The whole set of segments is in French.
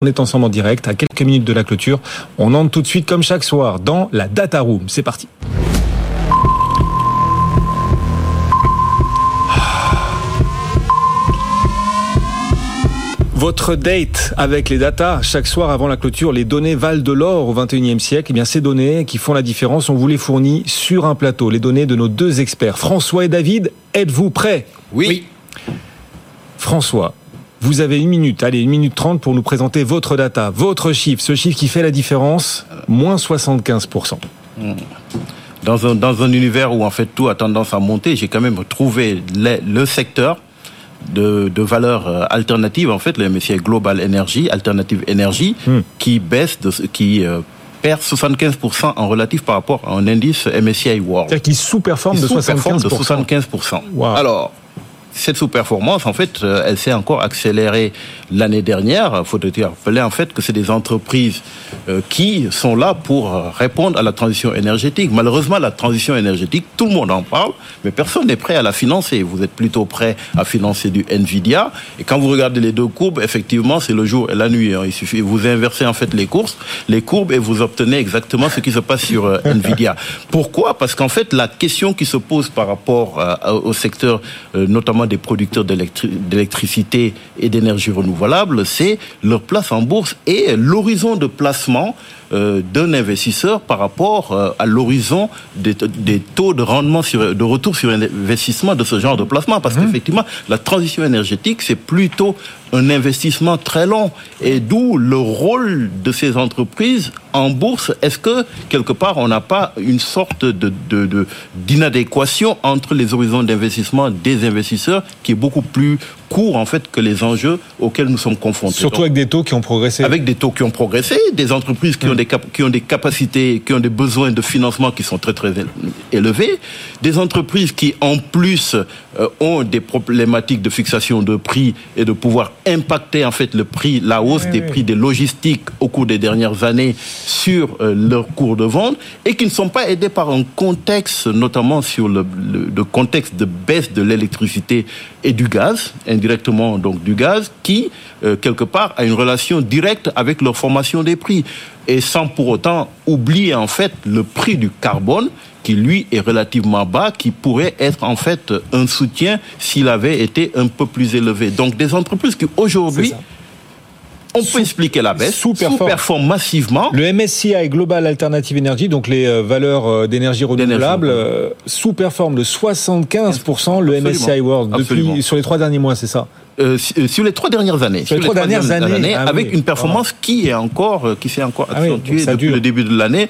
On est ensemble en direct à quelques minutes de la clôture. On entre tout de suite comme chaque soir dans la Data Room. C'est parti. Votre date avec les data, chaque soir avant la clôture, les données valent de l'or au 21e siècle. Eh bien, ces données qui font la différence, on vous les fournit sur un plateau. Les données de nos deux experts, François et David. Êtes-vous prêts? Oui. François, vous avez une minute, allez, une minute trente pour nous présenter votre data, votre chiffre, ce chiffre qui fait la différence, moins 75%. Dans un, dans un univers où en fait tout a tendance à monter, j'ai quand même trouvé le, le secteur de, de valeurs euh, alternatives, en fait, le MSCI Global Energy, Alternative Energy, Hmm. qui baisse, de, qui euh, perd 75% en relatif par rapport à un indice MSCI World. C'est-à-dire qu'il sous-performe Qui de sous-performe 75%. de 75%. Wow. Alors, cette sous-performance, en fait, euh, elle s'est encore accélérée l'année dernière. Faut te rappeler, en fait, que c'est des entreprises euh, qui sont là pour euh, répondre à la transition énergétique. Malheureusement, la transition énergétique, tout le monde en parle, mais personne n'est prêt à la financer. Vous êtes plutôt prêt à financer du Nvidia. Et quand vous regardez les deux courbes, effectivement, c'est le jour et la nuit. hein. Il suffit, vous inversez en fait les courses, les courbes, et vous obtenez exactement ce qui se passe sur Nvidia. Pourquoi? Parce qu'en fait, la question qui se pose par rapport au secteur, euh, des producteurs d'électri- d'électricité et d'énergie renouvelable, c'est leur place en bourse et l'horizon de placement euh, d'un investisseur par rapport euh, à l'horizon des, des taux de rendement sur, de retour sur investissement de ce genre de placement. Parce qu'effectivement, la transition énergétique, c'est plutôt un investissement très long. Et d'où le rôle de ces entreprises en bourse. Est-ce que, quelque part, on n'a pas une sorte de, de, de- d'inadéquation entre les horizons d'investissement des investisseurs qui est beaucoup plus court, en fait, que les enjeux auxquels nous sommes confrontés Surtout Donc, avec des taux qui ont progressé. avec des taux qui ont progressé, des entreprises qui ont des qui ont des capacités, qui ont des besoins de financement qui sont très très éle- élevés, des entreprises qui en plus euh, ont des problématiques de fixation de prix et de pouvoir impacter en fait le prix, la hausse Oui, des oui. prix des logistiques au cours des dernières années sur euh, leur cours de vente et qui ne sont pas aidées par un contexte, notamment sur le, le- le contexte de baisse de l'électricité et du gaz, indirectement donc du gaz, qui euh, quelque part a une relation directe avec leur formation des prix et sans pour autant oublier en fait le prix du carbone qui lui est relativement bas, qui pourrait être en fait un soutien s'il avait été un peu plus élevé. Donc des entreprises qui aujourd'hui. On peut expliquer la baisse, sous-performent massivement. Le MSCI Global Alternative Energy, donc les euh, valeurs euh, d'énergie renouvelable, euh, sous-performe de 75% le. MSCI World depuis Absolument. sur les trois derniers mois, c'est ça? Euh, euh, sur les trois dernières années. Sur les trois dernières années, ah avec oui. une performance qui est encore, euh, qui s'est encore Ah oui, accentuée depuis le début de l'année.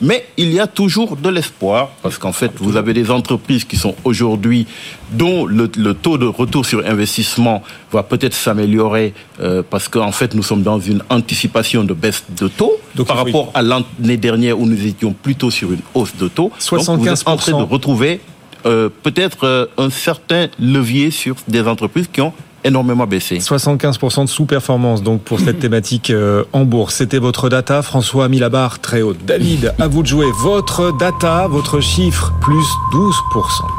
Mais, il y a toujours de l'espoir parce qu'en fait, vous avez des entreprises qui sont aujourd'hui dont le, le taux de retour sur investissement va peut-être s'améliorer euh, parce qu'en fait, nous sommes dans une anticipation de baisse de taux Donc, par rapport à l'année dernière où nous étions plutôt sur une hausse de taux. Donc, vous êtes en train 75%. de retrouver euh, peut-être euh, un certain levier sur des entreprises qui ont énormément baissé. 75% de sous-performance donc pour cette thématique euh, en bourse. C'était votre data. François a mis la barre très haute. David, à vous de jouer. Votre data, votre chiffre, plus 12%.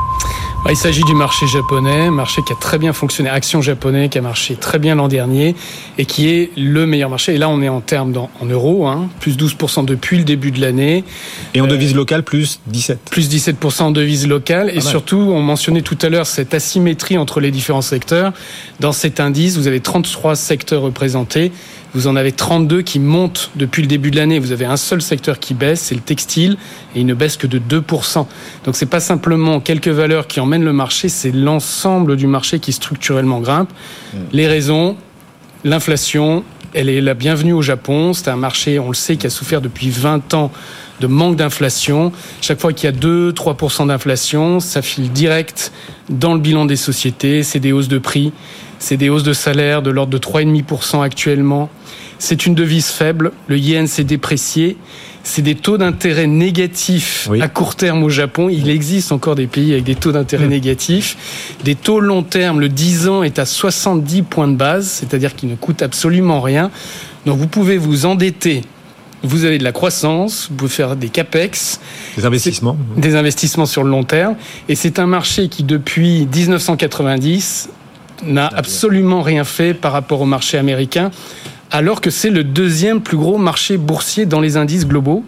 Bah, Il s'agit du marché japonais, marché qui a très bien fonctionné, action japonais qui a marché très bien l'an dernier et qui est le meilleur marché. Et là, on est en termes dans- en euros, hein, plus 12% depuis le début de l'année, Et en devise locale, plus 17. plus 17% en devises locales. Et surtout, on mentionnait tout à l'heure cette asymétrie entre les différents secteurs. Dans cet indice, vous avez 33 secteurs représentés. Vous en avez 32 qui montent depuis le début de l'année. Vous avez un seul secteur qui baisse, c'est le textile, et il ne baisse que de 2%. Donc c'est pas simplement quelques valeurs qui emmènent le marché, c'est l'ensemble du marché qui structurellement grimpe. Les raisons, l'inflation, elle est la bienvenue au Japon. C'est un marché, on le sait, qui a souffert depuis 20 ans de manque d'inflation. Chaque fois qu'il y a 2-3% d'inflation, ça file direct dans le bilan des sociétés. C'est des hausses de prix, c'est des hausses de salaire de l'ordre de 3,5% actuellement. C'est une devise faible. Le yen s'est déprécié. C'est des taux d'intérêt négatifs Oui. à court terme au Japon. Il existe encore des pays avec des taux d'intérêt négatifs. Des taux long terme, le 10 ans est à 70 points de base, c'est-à-dire qu'il ne coûte absolument rien. Donc vous pouvez vous endetter. Vous avez de la croissance, vous pouvez faire des capex, Les investissements. des investissements sur le long terme. Et c'est un marché qui, depuis 1990, n'a absolument rien fait par rapport au marché américain, alors que c'est le deuxième plus gros marché boursier dans les indices globaux.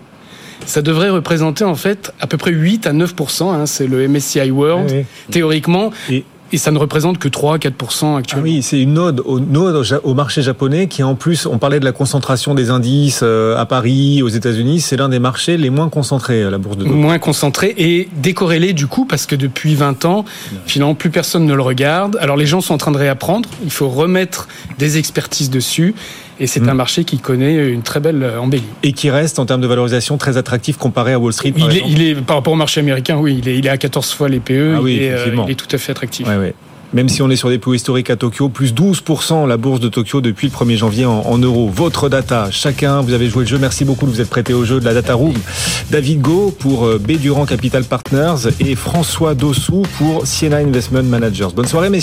Ça devrait représenter en fait à peu près 8 à 9% hein, c'est le MSCI World. Oui. Théoriquement, et et ça ne représente que 3-4% actuellement. Ah oui, c'est une ode au, au marché japonais qui en plus, on parlait de la concentration des indices euh, à Paris, aux États-Unis, c'est l'un des marchés les moins concentrés, la bourse de Tokyo. Moins concentré et décorrélé du coup parce que depuis 20 ans, finalement plus personne ne le regarde. Alors les gens sont en train de réapprendre, il faut remettre des expertises dessus. Et c'est mmh. un marché qui connaît une très belle embellie. Et qui reste, en termes de valorisation, très attractif comparé à Wall Street par il, est, il est, par rapport au marché américain, oui, il est, il est à 14 fois les PE. Ah oui, il, est, euh, il est tout à fait attractif. Ouais, ouais même si on est sur des plus historiques à Tokyo, plus 12% la bourse de Tokyo depuis le 1er janvier en, en, euros. Votre data, chacun, vous avez joué le jeu, merci beaucoup de vous être prêté au jeu de la Data Room. David Go pour euh, B Durand Capital Partners et François Dossou pour Siena Investment Managers. Bonne soirée messieurs.